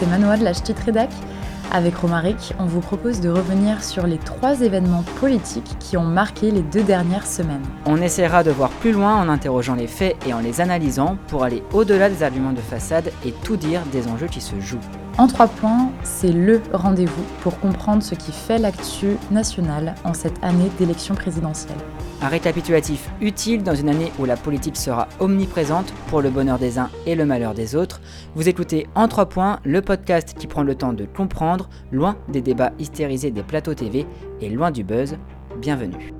c'est Manoa de la Ch'tite Rédac. Avec Romaric, on vous propose de revenir sur les trois événements politiques qui ont marqué les deux dernières semaines. On essaiera de voir plus loin en interrogeant les faits et en les analysant pour aller au-delà des arguments de façade et tout dire des enjeux qui se jouent. En trois points, c'est le rendez-vous pour comprendre ce qui fait l'actu nationale en cette année d'élection présidentielle. Un récapitulatif utile dans une année où la politique sera omniprésente pour le bonheur des uns et le malheur des autres. Vous écoutez En 3 points, le podcast qui prend le temps de comprendre, loin des débats hystérisés des plateaux TV et loin du buzz. Bienvenue.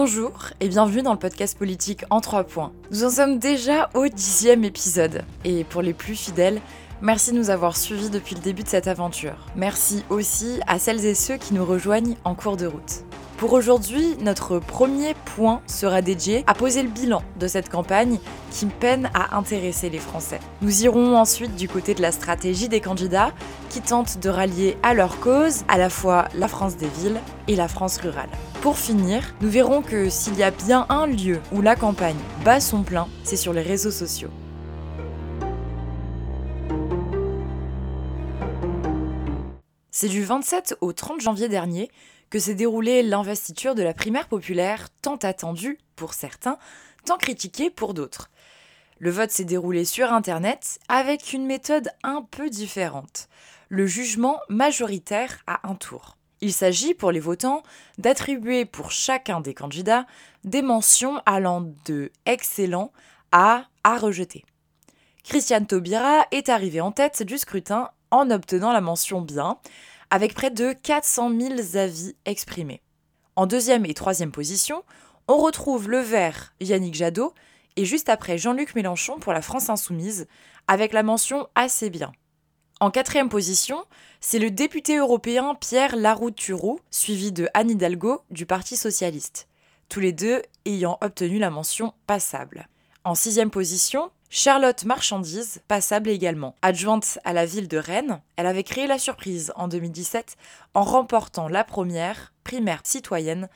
Bonjour et bienvenue dans le podcast politique en 3 points. Nous en sommes déjà au dixième épisode et pour les plus fidèles, merci de nous avoir suivis depuis le début de cette aventure. Merci aussi à celles et ceux qui nous rejoignent en cours de route. Pour aujourd'hui, notre premier point sera dédié à poser le bilan de cette campagne qui peine à intéresser les Français. Nous irons ensuite du côté de la stratégie des candidats qui tentent de rallier à leur cause à la fois la France des villes et la France rurale. Pour finir, nous verrons que s'il y a bien un lieu où la campagne bat son plein, c'est sur les réseaux sociaux. C'est du 27 au 30 janvier dernier que s'est déroulée l'investiture de la primaire populaire tant attendue pour certains, tant critiquée pour d'autres. Le vote s'est déroulé sur Internet avec une méthode un peu différente, le jugement majoritaire à un tour. Il s'agit pour les votants d'attribuer pour chacun des candidats des mentions allant de excellent à à rejeter. Christiane Taubira est arrivée en tête du scrutin en obtenant la mention bien, avec près de 400 000 avis exprimés. En deuxième et troisième position, on retrouve le vert Yannick Jadot et juste après Jean-Luc Mélenchon pour la France Insoumise, avec la mention assez bien. En quatrième position, c'est le député européen Pierre Larouturou, suivi de Anne Hidalgo du Parti socialiste, tous les deux ayant obtenu la mention passable. En sixième position, Charlotte Marchandise, passable également. Adjointe à la ville de Rennes, elle avait créé la surprise en 2017 en remportant la première primaire citoyenne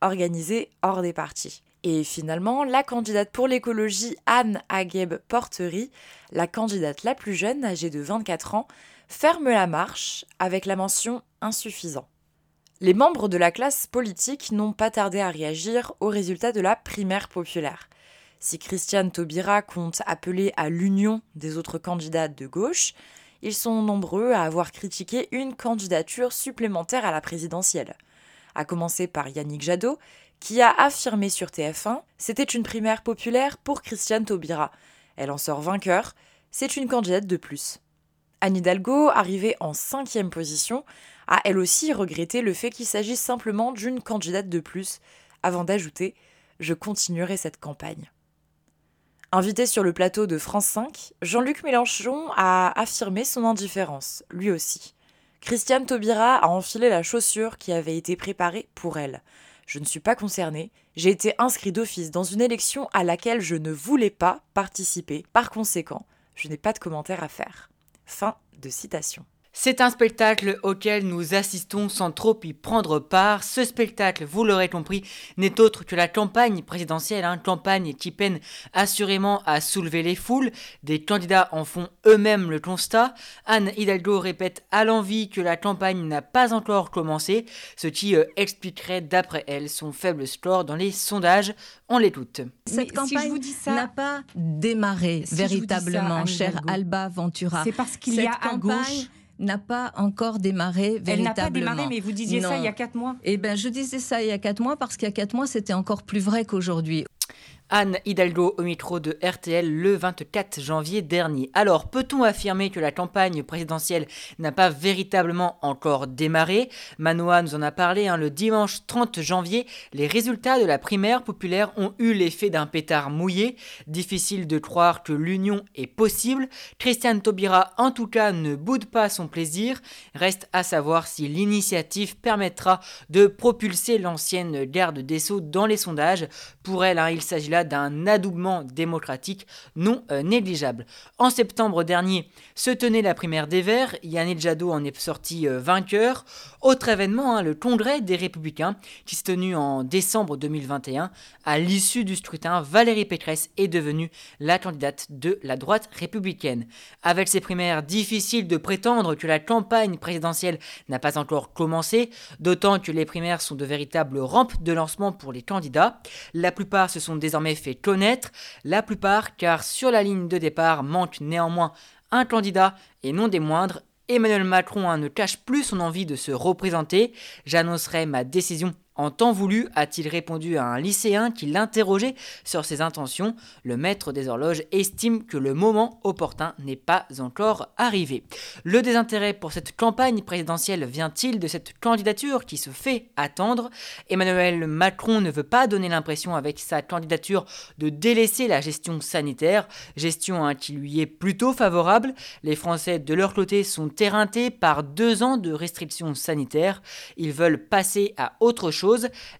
organisée hors des partis. Et finalement, la candidate pour l'écologie Anne Agueb Portery, la candidate la plus jeune, âgée de 24 ans, ferme la marche avec la mention insuffisant. Les membres de la classe politique n'ont pas tardé à réagir aux résultats de la primaire populaire. Si Christiane Taubira compte appeler à l'union des autres candidates de gauche, ils sont nombreux à avoir critiqué une candidature supplémentaire à la présidentielle. À commencer par Yannick Jadot, qui a affirmé sur TF1 c'était une primaire populaire pour Christiane Taubira. Elle en sort vainqueur, c'est une candidate de plus. Anne Hidalgo, arrivée en cinquième position, a elle aussi regretté le fait qu'il s'agisse simplement d'une candidate de plus, avant d'ajouter Je continuerai cette campagne. Invité sur le plateau de France 5, Jean-Luc Mélenchon a affirmé son indifférence, lui aussi. Christiane Taubira a enfilé la chaussure qui avait été préparée pour elle. Je ne suis pas concernée, j'ai été inscrit d'office dans une élection à laquelle je ne voulais pas participer, par conséquent, je n'ai pas de commentaire à faire. Fin de citation. C'est un spectacle auquel nous assistons sans trop y prendre part. Ce spectacle, vous l'aurez compris, n'est autre que la campagne présidentielle, une hein. campagne qui peine assurément à soulever les foules. Des candidats en font eux-mêmes le constat. Anne Hidalgo répète à l'envie que la campagne n'a pas encore commencé, ce qui euh, expliquerait d'après elle son faible score dans les sondages. On l'écoute. Cette campagne n'a pas démarré véritablement, cher Alba Ventura. C'est parce qu'il y a à gauche n'a pas encore démarré véritablement. Elle n'a pas démarré, mais vous disiez ça il y a quatre mois. Eh bien, je disais ça il y a quatre mois parce qu'il y a quatre mois, c'était encore plus vrai qu'aujourd'hui. Anne Hidalgo au micro de RTL le 24 janvier dernier. Alors, peut-on affirmer que la campagne présidentielle n'a pas véritablement encore démarré? Manoa nous en a parlé hein, le dimanche 30 janvier. Les résultats de la primaire populaire ont eu l'effet d'un pétard mouillé. Difficile de croire que l'union est possible. Christiane Taubira, en tout cas, ne boude pas son plaisir. Reste à savoir si l'initiative permettra de propulser l'ancienne garde des Sceaux dans les sondages. Pour elle, hein, il s'agit là d'un adoubement démocratique non euh, négligeable. En septembre dernier se tenait la primaire des Verts, Yannick Jadot en est sorti euh, vainqueur. Autre événement, hein, le congrès des Républicains qui s'est tenu en décembre 2021. À l'issue du scrutin, Valérie Pécresse est devenue la candidate de la droite républicaine. Avec ces primaires, difficile de prétendre que la campagne présidentielle n'a pas encore commencé, d'autant que les primaires sont de véritables rampes de lancement pour les candidats. La plupart se sont désormais fait connaître, la plupart car sur la ligne de départ manque néanmoins un candidat et non des moindres. Emmanuel Macron hein, ne cache plus son envie de se représenter. J'annoncerai ma décision en temps voulu, a-t-il répondu à un lycéen qui l'interrogeait sur ses intentions. Le maître des horloges estime que le moment opportun n'est pas encore arrivé. Le désintérêt pour cette campagne présidentielle vient-il de cette candidature qui se fait attendre? Emmanuel Macron ne veut pas donner l'impression avec sa candidature de délaisser la gestion sanitaire, gestion hein, qui lui est plutôt favorable. Les Français de leur côté sont éreintés par deux ans de restrictions sanitaires. Ils veulent passer à autre chose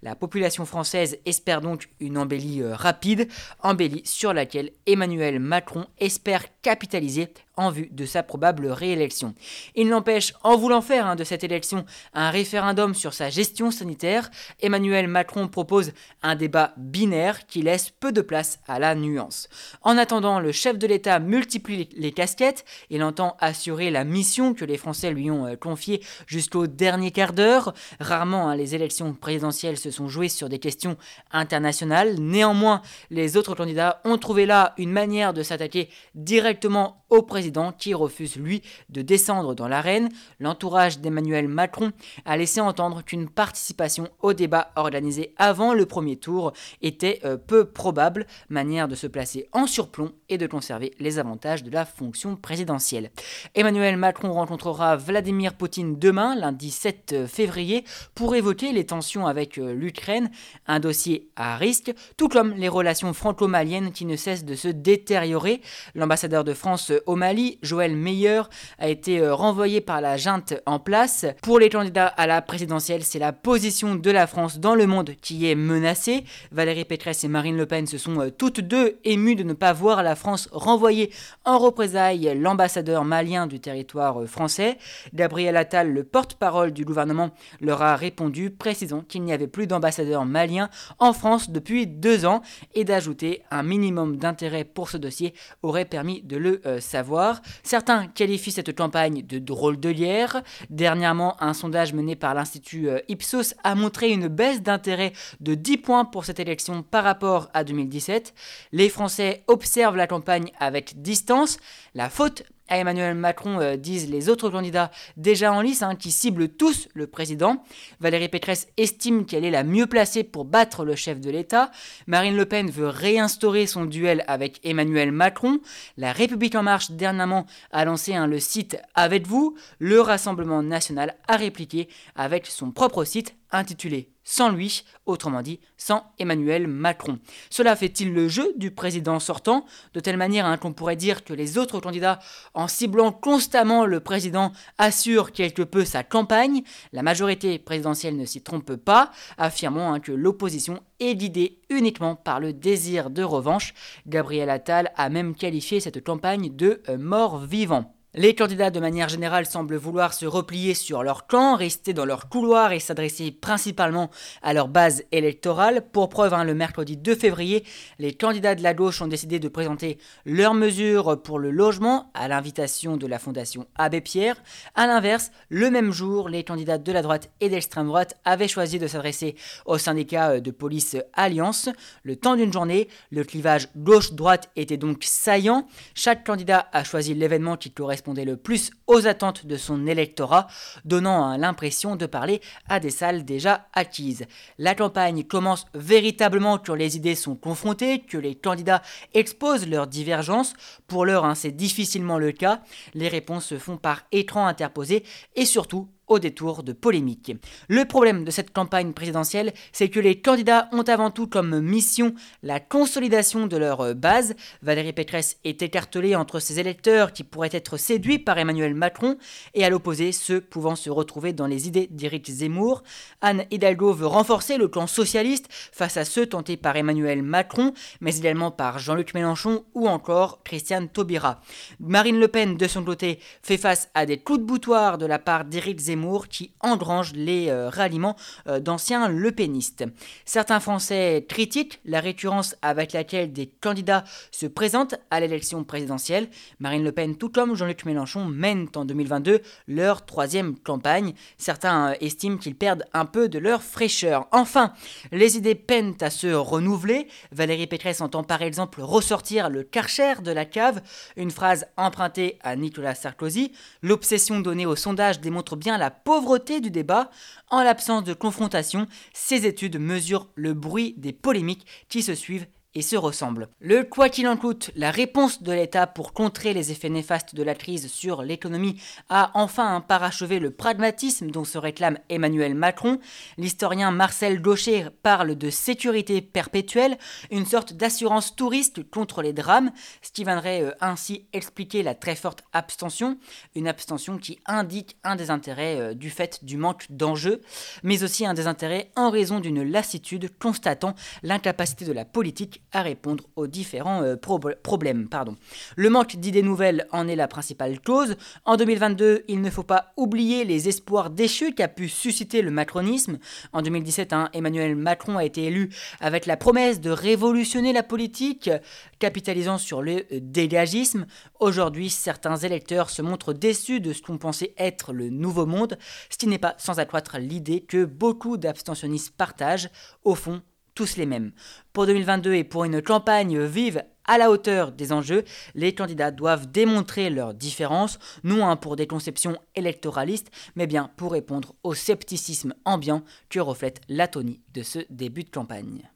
la population française espère donc une embellie euh, rapide, embellie sur laquelle Emmanuel Macron espère capitaliser en vue de sa probable réélection. Il n'empêche, en voulant faire hein, de cette élection un référendum sur sa gestion sanitaire, Emmanuel Macron propose un débat binaire qui laisse peu de place à la nuance. En attendant, le chef de l'État multiplie les casquettes, il entend assurer la mission que les Français lui ont euh, confiée jusqu'au dernier quart d'heure. Rarement hein, les élections présidentielles se sont jouées sur des questions internationales, néanmoins les autres candidats ont trouvé là une manière de s'attaquer directement au président qui refuse, lui, de descendre dans l'arène. L'entourage d'Emmanuel Macron a laissé entendre qu'une participation au débat organisé avant le premier tour était euh, peu probable, manière de se placer en surplomb et de conserver les avantages de la fonction présidentielle. Emmanuel Macron rencontrera Vladimir Poutine demain, lundi 7 février, pour évoquer les tensions avec euh, l'Ukraine, un dossier à risque, tout comme les relations franco-maliennes qui ne cessent de se détériorer. L'ambassadeur de France au Mali Joël Meyer a été euh, renvoyé par la junte en place. Pour les candidats à la présidentielle, c'est la position de la France dans le monde qui est menacée. Valérie Pécresse et Marine Le Pen se sont euh, toutes deux émues de ne pas voir la France renvoyer en représailles l'ambassadeur malien du territoire euh, français. Gabriel Attal, le porte-parole du gouvernement, leur a répondu, précisant qu'il n'y avait plus d'ambassadeur malien en France depuis deux ans et d'ajouter un minimum d'intérêt pour ce dossier aurait permis de le savoir. Certains qualifient cette campagne de drôle de lierre. Dernièrement, un sondage mené par l'Institut euh, Ipsos a montré une baisse d'intérêt de 10 points pour cette élection par rapport à 2017. Les Français observent la campagne avec distance. La faute à Emmanuel Macron euh, disent les autres candidats déjà en lice, hein, qui ciblent tous le président. Valérie Pécresse estime qu'elle est la mieux placée pour battre le chef de l'État. Marine Le Pen veut réinstaurer son duel avec Emmanuel Macron. La République en marche dernièrement a lancé hein, le site Avec vous. Le Rassemblement national a répliqué avec son propre site intitulé Sans lui, autrement dit sans Emmanuel Macron. Cela fait-il le jeu du président sortant, de telle manière hein, qu'on pourrait dire que les autres candidats, en ciblant constamment le président, assurent quelque peu sa campagne? La majorité présidentielle ne s'y trompe pas, affirmant hein, que l'opposition est guidée uniquement par le désir de revanche. Gabriel Attal a même qualifié cette campagne de mort vivant. Les candidats de manière générale semblent vouloir se replier sur leur camp, rester dans leur couloir et s'adresser principalement à leur base électorale. Pour preuve, hein, le mercredi 2 février, les candidats de la gauche ont décidé de présenter leurs mesures pour le logement à l'invitation de la Fondation Abbé Pierre. A l'inverse, le même jour, les candidats de la droite et d'extrême droite avaient choisi de s'adresser au syndicat de police Alliance. Le temps d'une journée, le clivage gauche-droite était donc saillant. Chaque candidat a choisi l'événement qui correspond le plus aux attentes de son électorat, donnant l'impression de parler à des salles déjà acquises. La campagne commence véritablement quand les idées sont confrontées, que les candidats exposent leurs divergences. Pour l'heure, hein, c'est difficilement le cas. Les réponses se font par écran interposé et surtout au détour de polémiques. Le problème de cette campagne présidentielle, c'est que les candidats ont avant tout comme mission la consolidation de leur base. Valérie Pécresse est écartelée entre ses électeurs qui pourraient être séduits par Emmanuel Macron et à l'opposé ceux pouvant se retrouver dans les idées d'Éric Zemmour. Anne Hidalgo veut renforcer le clan socialiste face à ceux tentés par Emmanuel Macron, mais également par Jean-Luc Mélenchon ou encore Christiane Taubira. Marine Le Pen, de son côté, fait face à des coups de boutoir de la part d'Éric Zemmour qui engrange les euh, ralliements euh, d'anciens Le Penistes. Certains Français critiquent la récurrence avec laquelle des candidats se présentent à l'élection présidentielle. Marine Le Pen, tout comme Jean-Luc Mélenchon, mènent en 2022 leur troisième campagne. Certains euh, estiment qu'ils perdent un peu de leur fraîcheur. Enfin, les idées peinent à se renouveler. Valérie Pécresse entend par exemple ressortir le karcher de la cave, une phrase empruntée à Nicolas Sarkozy. L'obsession donnée au sondage démontre bien la pauvreté du débat. En l'absence de confrontation, ces études mesurent le bruit des polémiques qui se suivent et se ressemblent. Le quoi qu'il en coûte, la réponse de l'État pour contrer les effets néfastes de la crise sur l'économie a enfin parachevé le pragmatisme dont se réclame Emmanuel Macron. L'historien Marcel Gaucher parle de sécurité perpétuelle, une sorte d'assurance touriste contre les drames, ce qui viendrait euh, ainsi expliquer la très forte abstention, une abstention qui indique un désintérêt euh, du fait du manque d'enjeux, mais aussi un désintérêt en raison d'une lassitude constatant l'incapacité de la politique à répondre aux différents euh, problèmes. Pardon. Le manque d'idées nouvelles en est la principale cause. En 2022, il ne faut pas oublier les espoirs déchus qu'a pu susciter le macronisme. En 2017, hein, Emmanuel Macron a été élu avec la promesse de révolutionner la politique, capitalisant sur le dégagisme. Aujourd'hui, certains électeurs se montrent déçus de ce qu'on pensait être le nouveau monde, ce qui n'est pas sans accroître l'idée que beaucoup d'abstentionnistes partagent. Au fond, tous les mêmes. Pour 2022 et pour une campagne vive à la hauteur des enjeux, les candidats doivent démontrer leurs différences, non pour des conceptions électoralistes, mais bien pour répondre au scepticisme ambiant que reflète l'atonie de ce début de campagne.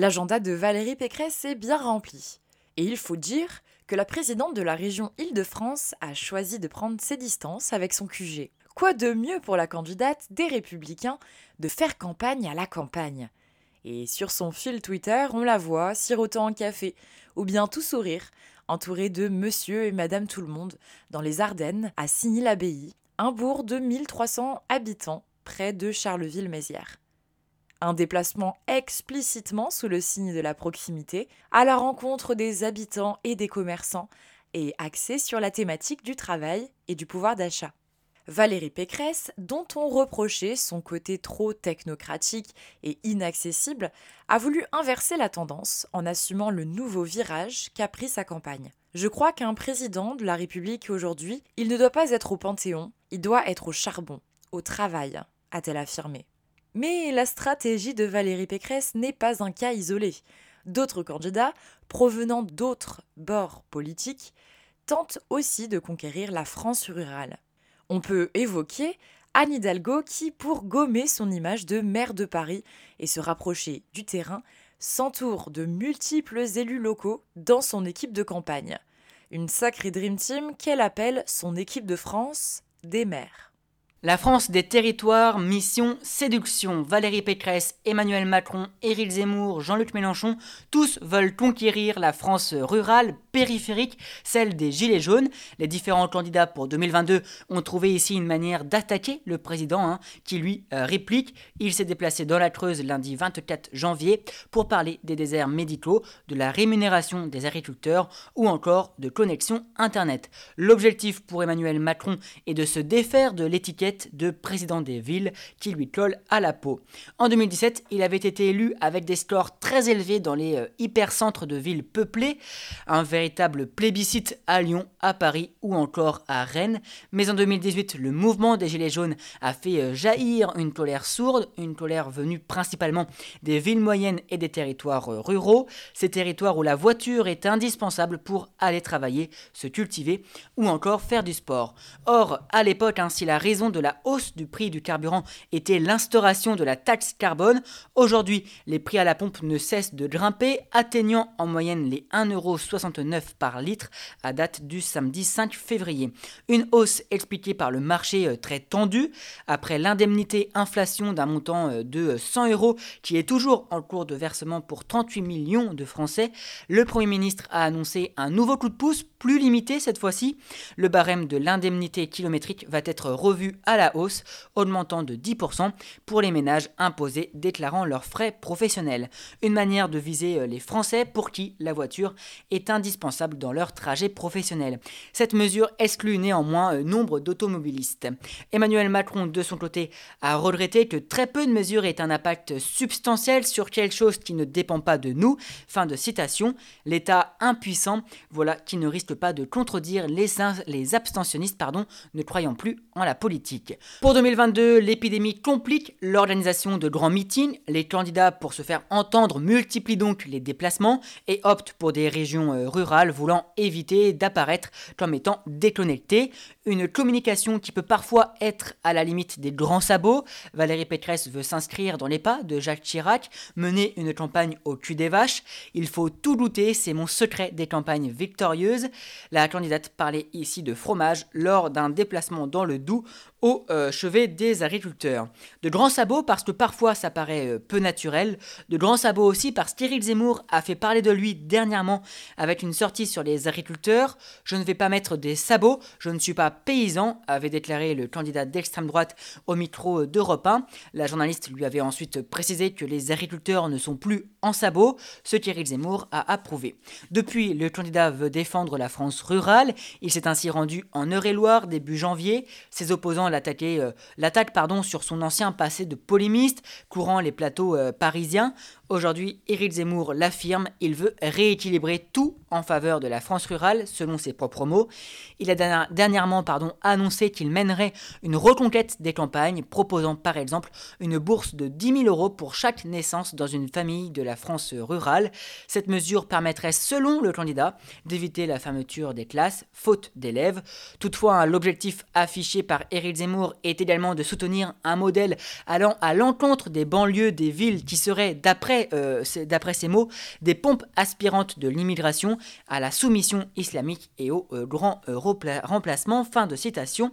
L'agenda de Valérie Pécresse est bien rempli. Et il faut dire que la présidente de la région Île-de-France a choisi de prendre ses distances avec son QG. Quoi de mieux pour la candidate des Républicains de faire campagne à la campagne? Et sur son fil Twitter, on la voit sirotant un café, ou bien tout sourire, entourée de monsieur et madame tout le monde, dans les Ardennes, à Signy-l'Abbaye, un bourg de 1300 habitants, près de Charleville-Mézières un déplacement explicitement sous le signe de la proximité, à la rencontre des habitants et des commerçants, et axé sur la thématique du travail et du pouvoir d'achat. Valérie Pécresse, dont on reprochait son côté trop technocratique et inaccessible, a voulu inverser la tendance en assumant le nouveau virage qu'a pris sa campagne. Je crois qu'un président de la République aujourd'hui, il ne doit pas être au Panthéon, il doit être au charbon, au travail, a-t-elle affirmé. Mais la stratégie de Valérie Pécresse n'est pas un cas isolé. D'autres candidats, provenant d'autres bords politiques, tentent aussi de conquérir la France rurale. On peut évoquer Anne Hidalgo qui, pour gommer son image de maire de Paris et se rapprocher du terrain, s'entoure de multiples élus locaux dans son équipe de campagne. Une sacrée Dream Team qu'elle appelle son équipe de France des maires. La France des territoires, mission séduction. Valérie Pécresse, Emmanuel Macron, Éric Zemmour, Jean-Luc Mélenchon, tous veulent conquérir la France rurale, périphérique, celle des Gilets jaunes. Les différents candidats pour 2022 ont trouvé ici une manière d'attaquer le président, hein, qui lui euh, réplique. Il s'est déplacé dans la Creuse lundi 24 janvier pour parler des déserts médicaux, de la rémunération des agriculteurs ou encore de connexion Internet. L'objectif pour Emmanuel Macron est de se défaire de l'étiquette de président des villes qui lui colle à la peau. En 2017, il avait été élu avec des scores très élevés dans les euh, hypercentres de villes peuplées, un véritable plébiscite à Lyon, à Paris ou encore à Rennes. Mais en 2018, le mouvement des Gilets jaunes a fait euh, jaillir une colère sourde, une colère venue principalement des villes moyennes et des territoires euh, ruraux, ces territoires où la voiture est indispensable pour aller travailler, se cultiver ou encore faire du sport. Or, à l'époque, hein, si la raison de la hausse du prix du carburant était l'instauration de la taxe carbone, aujourd'hui, les prix à la pompe ne cessent de grimper, atteignant en moyenne les 1,69€ par litre à date du samedi 5 février. Une hausse expliquée par le marché euh, très tendu après l'indemnité inflation d'un montant euh, de 100 euros qui est toujours en cours de versement pour 38 millions de Français. Le Premier ministre a annoncé un nouveau coup de pouce plus limité cette fois-ci. Le barème de l'indemnité kilométrique va être revu à la hausse, augmentant de 10% pour les ménages imposés déclarant leurs frais professionnels. Une manière de viser euh, les Français pour qui la voiture est indispensable dans leur trajet professionnel. Cette mesure exclut néanmoins euh, nombre d'automobilistes. Emmanuel Macron, de son côté, a regretté que très peu de mesures aient un impact substantiel sur quelque chose qui ne dépend pas de nous. Fin de citation. L'État impuissant, voilà qui ne risque pas de contredire les, les abstentionnistes pardon, ne croyant plus en la politique. Pour 2022, l'épidémie complique l'organisation de grands meetings. Les candidats, pour se faire entendre, multiplient donc les déplacements et optent pour des régions euh, rurales voulant éviter d'apparaître comme étant déconnectées. Une communication qui peut parfois être à la limite des grands sabots. Valérie Pécresse veut s'inscrire dans les pas de Jacques Chirac, mener une campagne au cul des vaches. Il faut tout douter, c'est mon secret des campagnes victorieuses. La candidate parlait ici de fromage lors d'un déplacement dans le Doubs au euh, chevet des agriculteurs. De grands sabots parce que parfois ça paraît euh, peu naturel, de grands sabots aussi parce qu'Éric Zemmour a fait parler de lui dernièrement avec une sortie sur les agriculteurs. Je ne vais pas mettre des sabots, je ne suis pas paysan, avait déclaré le candidat d'extrême droite au micro d'Europe 1. La journaliste lui avait ensuite précisé que les agriculteurs ne sont plus en sabots, ce qu'Éric Zemmour a approuvé. Depuis, le candidat veut défendre la France rurale. Il s'est ainsi rendu en Eure-et-Loire début janvier. Ses opposants euh, l'attaque sur son ancien passé de polémiste, courant les plateaux euh, parisiens. Aujourd'hui, Éric Zemmour l'affirme, il veut rééquilibrer tout en faveur de la France rurale, selon ses propres mots. Il a dernièrement pardon, annoncé qu'il mènerait une reconquête des campagnes, proposant par exemple une bourse de 10 000 euros pour chaque naissance dans une famille de la France rurale. Cette mesure permettrait, selon le candidat, d'éviter la fermeture des classes, faute d'élèves. Toutefois, l'objectif affiché par Éric Zemmour est également de soutenir un modèle allant à l'encontre des banlieues des villes qui seraient, d'après euh, d'après ces mots, des pompes aspirantes de l'immigration à la soumission islamique et au euh, grand euh, remplacement. Fin de citation.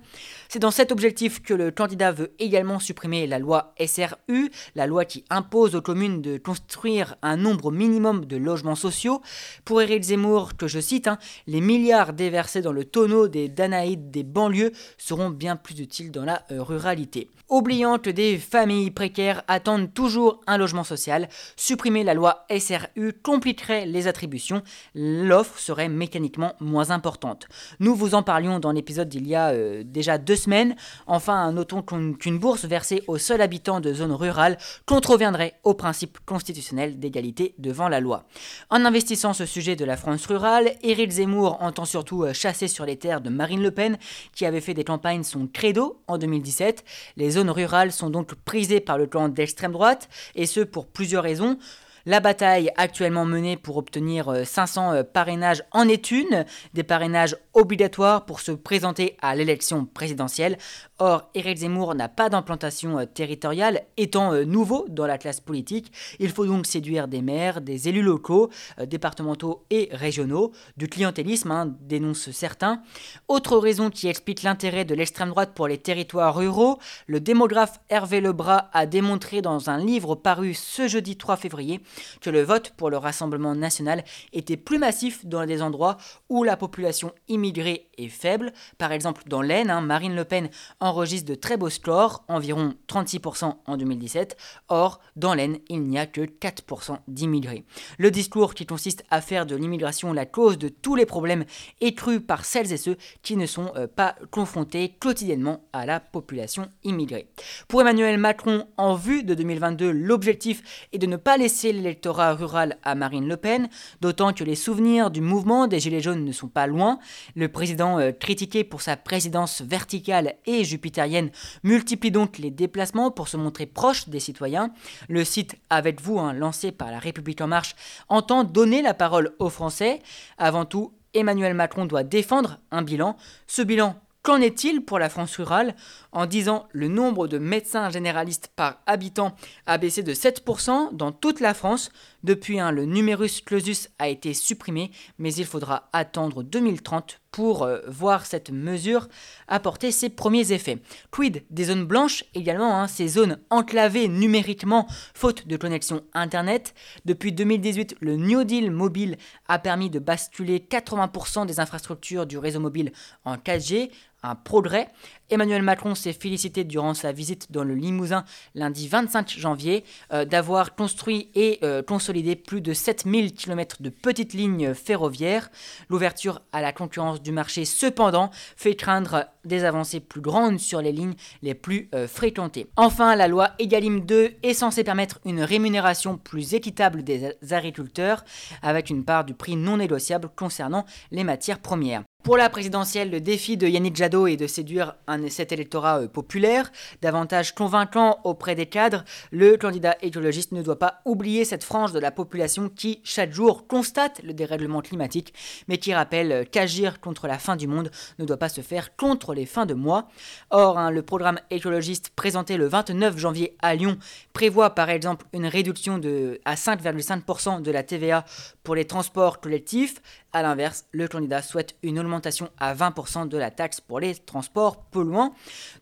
C'est dans cet objectif que le candidat veut également supprimer la loi SRU, la loi qui impose aux communes de construire un nombre minimum de logements sociaux. Pour Éric Zemmour, que je cite, hein, les milliards déversés dans le tonneau des Danaïdes des banlieues seront bien plus utiles dans la ruralité. Oubliant que des familles précaires attendent toujours un logement social, supprimer la loi SRU compliquerait les attributions, l'offre serait mécaniquement moins importante. Nous vous en parlions dans l'épisode d'il y a euh, déjà deux semaines. Enfin, notons qu'une bourse versée aux seuls habitants de zones rurales contreviendrait au principe constitutionnel d'égalité devant la loi. En investissant ce sujet de la France rurale, Éric Zemmour entend surtout euh, chasser sur les terres de Marine Le Pen, qui avait fait des campagnes son credo en 2017. Les zones rurales sont donc prisées par le camp d'extrême droite, et ce pour plusieurs raisons saison la bataille actuellement menée pour obtenir 500 euh, euh, parrainages en est une, des parrainages obligatoires pour se présenter à l'élection présidentielle. Or, Éric Zemmour n'a pas d'implantation euh, territoriale, étant nouveau dans la classe politique. Il faut donc séduire des maires, des élus locaux, départementaux et régionaux, du clientélisme, hein, dénoncent certains. Autre raison qui explique l'intérêt de l'extrême droite pour les territoires ruraux, le démographe Hervé Lebras a démontré dans un livre paru ce jeudi 3 février que le vote pour le Rassemblement national était plus massif dans des endroits où la population immigrée est faible. Par exemple, dans l'Aisne, hein, Marine Le Pen enregistre de très beaux scores, environ 36% en 2017. Or, dans l'Aisne, il n'y a que 4% d'immigrés. Le discours qui consiste à faire de l'immigration la cause de tous les problèmes est cru par celles et ceux qui ne sont euh, pas confrontés quotidiennement à la population immigrée. Pour Emmanuel Macron, en vue de 2022, l'objectif est de ne pas laisser l'électorat rural à Marine Le Pen, d'autant que les souvenirs du mouvement des Gilets jaunes ne sont pas loin. Le président, euh, critiqué pour sa présidence verticale et jupitérienne, multiplie donc les déplacements pour se montrer proche des citoyens. Le site Avec vous, hein, lancé par la République en marche, entend donner la parole aux Français. Avant tout, Emmanuel Macron doit défendre un bilan. Ce bilan, Qu'en est-il pour la France rurale? En 10 ans, le nombre de médecins généralistes par habitant a baissé de 7% dans toute la France. Depuis, un, le numerus clausus a été supprimé, mais il faudra attendre 2030 pour euh, voir cette mesure apporter ses premiers effets. Quid des zones blanches également, hein, ces zones enclavées numériquement faute de connexion Internet? Depuis 2018, le New Deal mobile a permis de basculer 80% des infrastructures du réseau mobile en 4G un progrès. Emmanuel Macron s'est félicité durant sa visite dans le Limousin lundi 25 janvier euh, d'avoir construit et euh, consolidé plus de 7000 km de petites lignes ferroviaires. L'ouverture à la concurrence du marché, cependant, fait craindre des avancées plus grandes sur les lignes les plus euh, fréquentées. Enfin, la loi Egalim 2 est censée permettre une rémunération plus équitable des agriculteurs avec une part du prix non négociable concernant les matières premières. Pour la présidentielle, le défi de Yannick Jadot est de séduire un, cet électorat euh, populaire, davantage convaincant auprès des cadres. Le candidat écologiste ne doit pas oublier cette frange de la population qui, chaque jour, constate le dérèglement climatique, mais qui rappelle euh, qu'agir contre la fin du monde ne doit pas se faire contre les fins de mois. Or, hein, le programme écologiste présenté le 29 janvier à Lyon prévoit par exemple une réduction de, à 5,5% de la TVA pour les transports collectifs. A l'inverse, le candidat souhaite une augmentation à 20% de la taxe pour les transports polluants.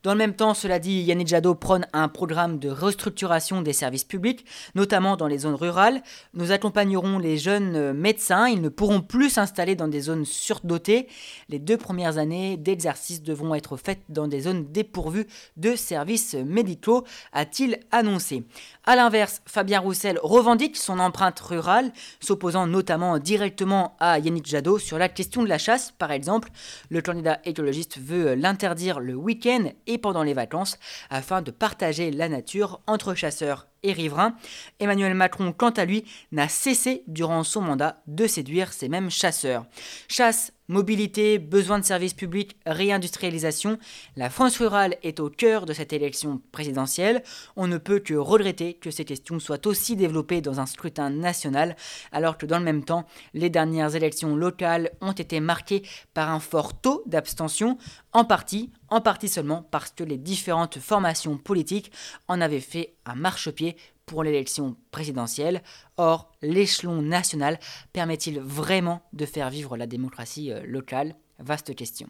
Dans le même temps, cela dit, Yannick Jadot prône un programme de restructuration des services publics, notamment dans les zones rurales. Nous accompagnerons les jeunes médecins, ils ne pourront plus s'installer dans des zones surdotées. Les deux premières années d'exercice devront être faites dans des zones dépourvues de services médicaux, a-t-il annoncé. A l'inverse, Fabien Roussel revendique son empreinte rurale, s'opposant notamment directement à Yannick Jadot sur la question de la chasse, par exemple. Le candidat écologiste veut l'interdire le week-end et pendant les vacances afin de partager la nature entre chasseurs et riverains. Emmanuel Macron, quant à lui, n'a cessé durant son mandat de séduire ces mêmes chasseurs. Chasse, Mobilité, besoin de services publics, réindustrialisation, la France rurale est au cœur de cette élection présidentielle. On ne peut que regretter que ces questions soient aussi développées dans un scrutin national, alors que dans le même temps, les dernières élections locales ont été marquées par un fort taux d'abstention, en partie, en partie seulement parce que les différentes formations politiques en avaient fait un marchepied pour l'élection présidentielle. Or, l'échelon national permet-il vraiment de faire vivre la démocratie euh, locale? Vaste question.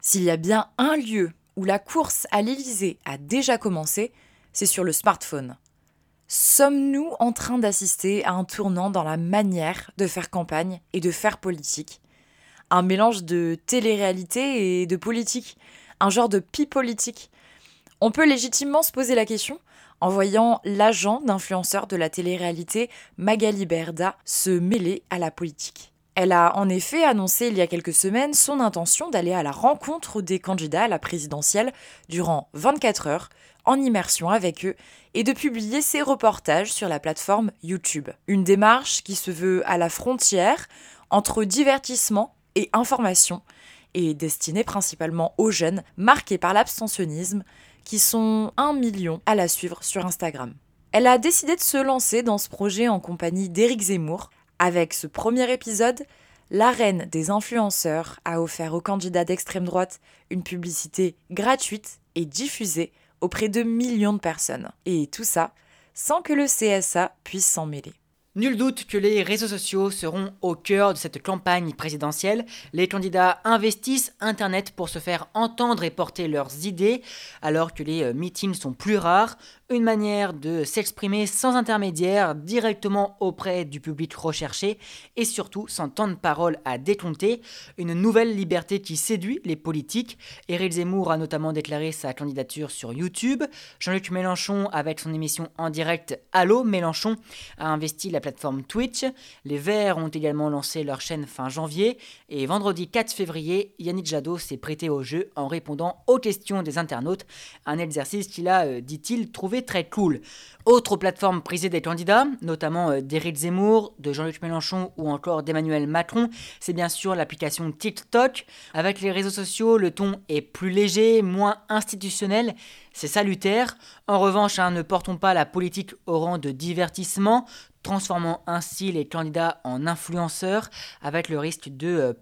S'il y a bien un lieu où la course à l'Élysée a déjà commencé, c'est sur le smartphone. Sommes-nous en train d'assister à un tournant dans la manière de faire campagne et de faire politique? Un mélange de télé-réalité et de politique, un genre de pi-politique. On peut légitimement se poser la question en voyant l'agent d'influenceur de la télé-réalité Magali Berda se mêler à la politique. Elle a en effet annoncé il y a quelques semaines son intention d'aller à la rencontre des candidats à la présidentielle durant 24 heures, en immersion avec eux, et de publier ses reportages sur la plateforme YouTube. Une démarche qui se veut à la frontière entre divertissement et information, et destinée principalement aux jeunes marqués par l'abstentionnisme, qui sont un million à la suivre sur Instagram. Elle a décidé de se lancer dans ce projet en compagnie d'Éric Zemmour. Avec ce premier épisode, la reine des influenceurs a offert aux candidats d'extrême droite une publicité gratuite et diffusée auprès de millions de personnes. Et tout ça sans que le CSA puisse s'en mêler. Nul doute que les réseaux sociaux seront au cœur de cette campagne présidentielle. Les candidats investissent Internet pour se faire entendre et porter leurs idées, alors que les euh, meetings sont plus rares. Une manière de s'exprimer sans intermédiaire, directement auprès du public recherché, et surtout sans temps de parole à décompter, une nouvelle liberté qui séduit les politiques. Éric Zemmour a notamment déclaré sa candidature sur YouTube, Jean-Luc Mélenchon, avec son émission en direct Allô Mélenchon, a investi la plateforme Twitch, les Verts ont également lancé leur chaîne fin janvier, et vendredi 4 février, Yannick Jadot s'est prêté au jeu en répondant aux questions des internautes, un exercice qu'il a, euh, dit-il, trouvé très cool. Autre plateforme prisée des candidats, notamment euh, d'Éric Zemmour, de Jean-Luc Mélenchon ou encore d'Emmanuel Macron, c'est bien sûr l'application TikTok. Avec les réseaux sociaux, le ton est plus léger, moins institutionnel, c'est salutaire. En revanche, hein, ne portons pas la politique au rang de divertissement, transformant ainsi les candidats en influenceurs, avec le risque de euh,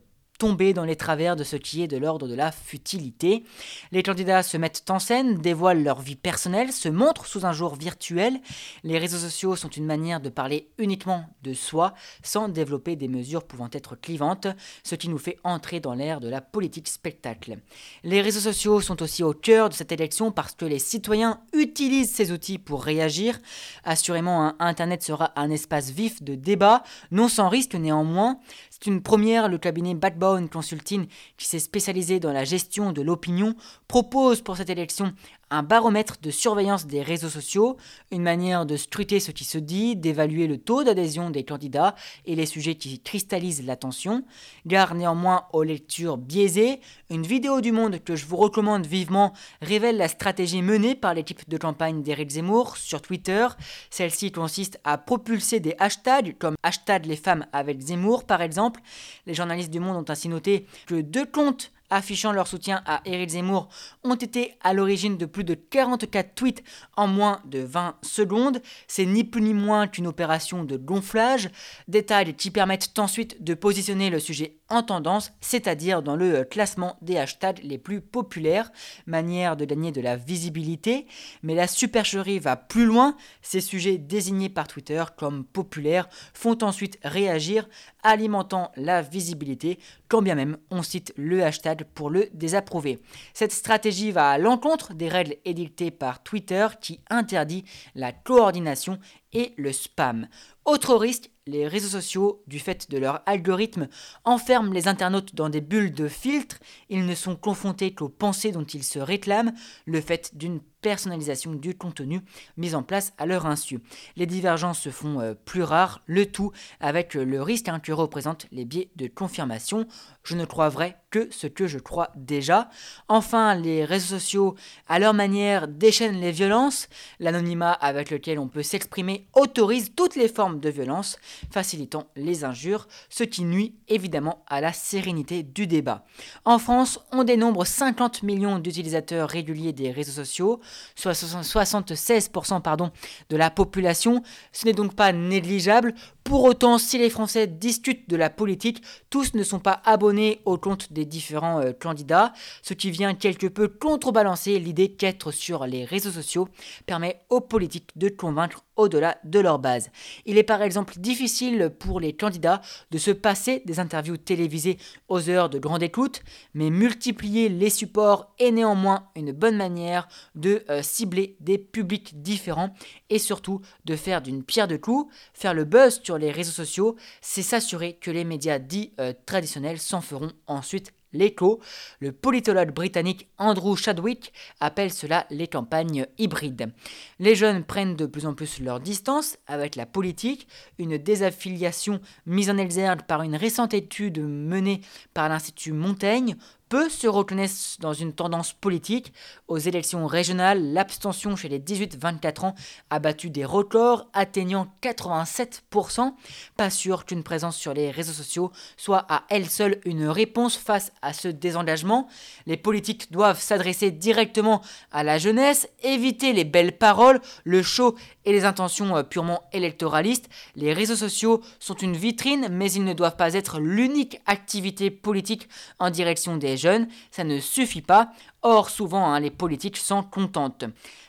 tomber dans les travers de ce qui est de l'ordre de la futilité. Les candidats se mettent en scène, dévoilent leur vie personnelle, se montrent sous un jour virtuel. Les réseaux sociaux sont une manière de parler uniquement de soi, sans développer des mesures pouvant être clivantes, ce qui nous fait entrer dans l'ère de la politique spectacle. Les réseaux sociaux sont aussi au cœur de cette élection parce que les citoyens utilisent ces outils pour réagir. Assurément, Internet sera un espace vif de débat, non sans risque néanmoins. C'est une première, le cabinet Backbone Consulting, qui s'est spécialisé dans la gestion de l'opinion, propose pour cette élection un baromètre de surveillance des réseaux sociaux, une manière de scruter ce qui se dit, d'évaluer le taux d'adhésion des candidats et les sujets qui cristallisent l'attention. Gare néanmoins aux lectures biaisées, une vidéo du Monde que je vous recommande vivement révèle la stratégie menée par l'équipe de campagne d'Éric Zemmour sur Twitter. Celle-ci consiste à propulser des hashtags comme hashtag les femmes avec Zemmour par exemple. Les journalistes du Monde ont ainsi noté que deux comptes affichant leur soutien à Éric Zemmour ont été à l'origine de plus de 44 tweets en moins de 20 secondes. C'est ni plus ni moins qu'une opération de gonflage, détails qui permettent ensuite de positionner le sujet en tendance, c'est-à-dire dans le classement des hashtags les plus populaires, manière de gagner de la visibilité. Mais la supercherie va plus loin, ces sujets désignés par Twitter comme populaires font ensuite réagir, alimentant la visibilité, quand bien même on cite le hashtag pour le désapprouver. Cette stratégie va à l'encontre des règles édictées par Twitter qui interdit la coordination et le spam. Autre risque, les réseaux sociaux, du fait de leur algorithme, enferment les internautes dans des bulles de filtres. Ils ne sont confrontés qu'aux pensées dont ils se réclament, le fait d'une personnalisation du contenu mise en place à leur insu. Les divergences se font euh, plus rares, le tout avec le risque hein, que représentent les biais de confirmation. Je ne crois vrai que ce que je crois déjà. Enfin, les réseaux sociaux, à leur manière, déchaînent les violences. L'anonymat avec lequel on peut s'exprimer autorise toutes les formes de violence, facilitant les injures, ce qui nuit évidemment à la sérénité du débat. En France, on dénombre 50 millions d'utilisateurs réguliers des réseaux sociaux, soit 76% pardon, de la population. Ce n'est donc pas négligeable. Pour autant, si les Français discutent de la politique, tous ne sont pas abonnés au compte des différents euh, candidats, ce qui vient quelque peu contrebalancer l'idée qu'être sur les réseaux sociaux permet aux politiques de convaincre au-delà de leur base. Il est par exemple difficile pour les candidats de se passer des interviews télévisées aux heures de grande écoute, mais multiplier les supports est néanmoins une bonne manière de euh, cibler des publics différents et surtout de faire d'une pierre de coups, faire le buzz les réseaux sociaux, c'est s'assurer que les médias dits euh, traditionnels s'en feront ensuite l'écho. Le politologue britannique Andrew Chadwick appelle cela les campagnes hybrides. Les jeunes prennent de plus en plus leur distance avec la politique, une désaffiliation mise en exergue par une récente étude menée par l'Institut Montaigne peu se reconnaissent dans une tendance politique. Aux élections régionales, l'abstention chez les 18-24 ans a battu des records, atteignant 87%. Pas sûr qu'une présence sur les réseaux sociaux soit à elle seule une réponse face à ce désengagement. Les politiques doivent s'adresser directement à la jeunesse, éviter les belles paroles, le show et les intentions euh, purement électoralistes. Les réseaux sociaux sont une vitrine, mais ils ne doivent pas être l'unique activité politique en direction des jeunes, ça ne suffit pas. Or, souvent, hein, les politiques sont contentes.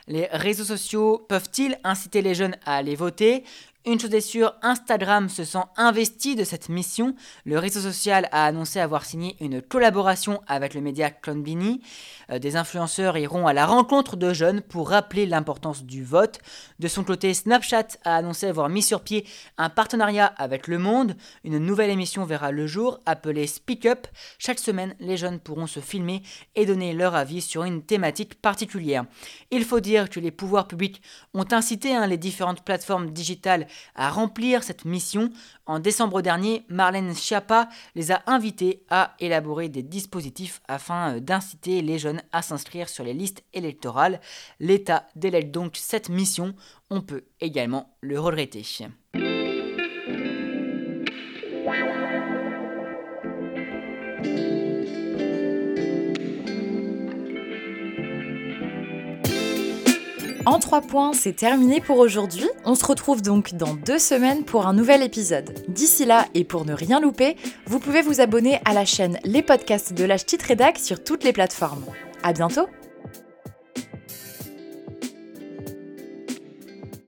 Les réseaux sociaux peuvent-ils inciter les jeunes à aller voter? Une chose est sûre, Instagram se sent investi de cette mission. Le réseau social a annoncé avoir signé une collaboration avec le média Clonbini. Euh, des influenceurs iront à la rencontre de jeunes pour rappeler l'importance du vote. De son côté, Snapchat a annoncé avoir mis sur pied un partenariat avec Le Monde. Une nouvelle émission verra le jour appelée Speak Up. Chaque semaine, les jeunes pourront se filmer et donner leur avis sur une thématique particulière. Il faut dire que les pouvoirs publics ont incité hein, les différentes plateformes digitales à remplir cette mission. En décembre dernier, Marlène Schiappa les a invités à élaborer des dispositifs afin euh, d'inciter les jeunes à s'inscrire sur les listes électorales. L'État délègue donc cette mission. On peut également le regretter. En trois points, c'est terminé pour aujourd'hui. On se retrouve donc dans deux semaines pour un nouvel épisode. D'ici là, et pour ne rien louper, vous pouvez vous abonner à la chaîne Les Podcasts de l'H Rédac sur toutes les plateformes. À bientôt!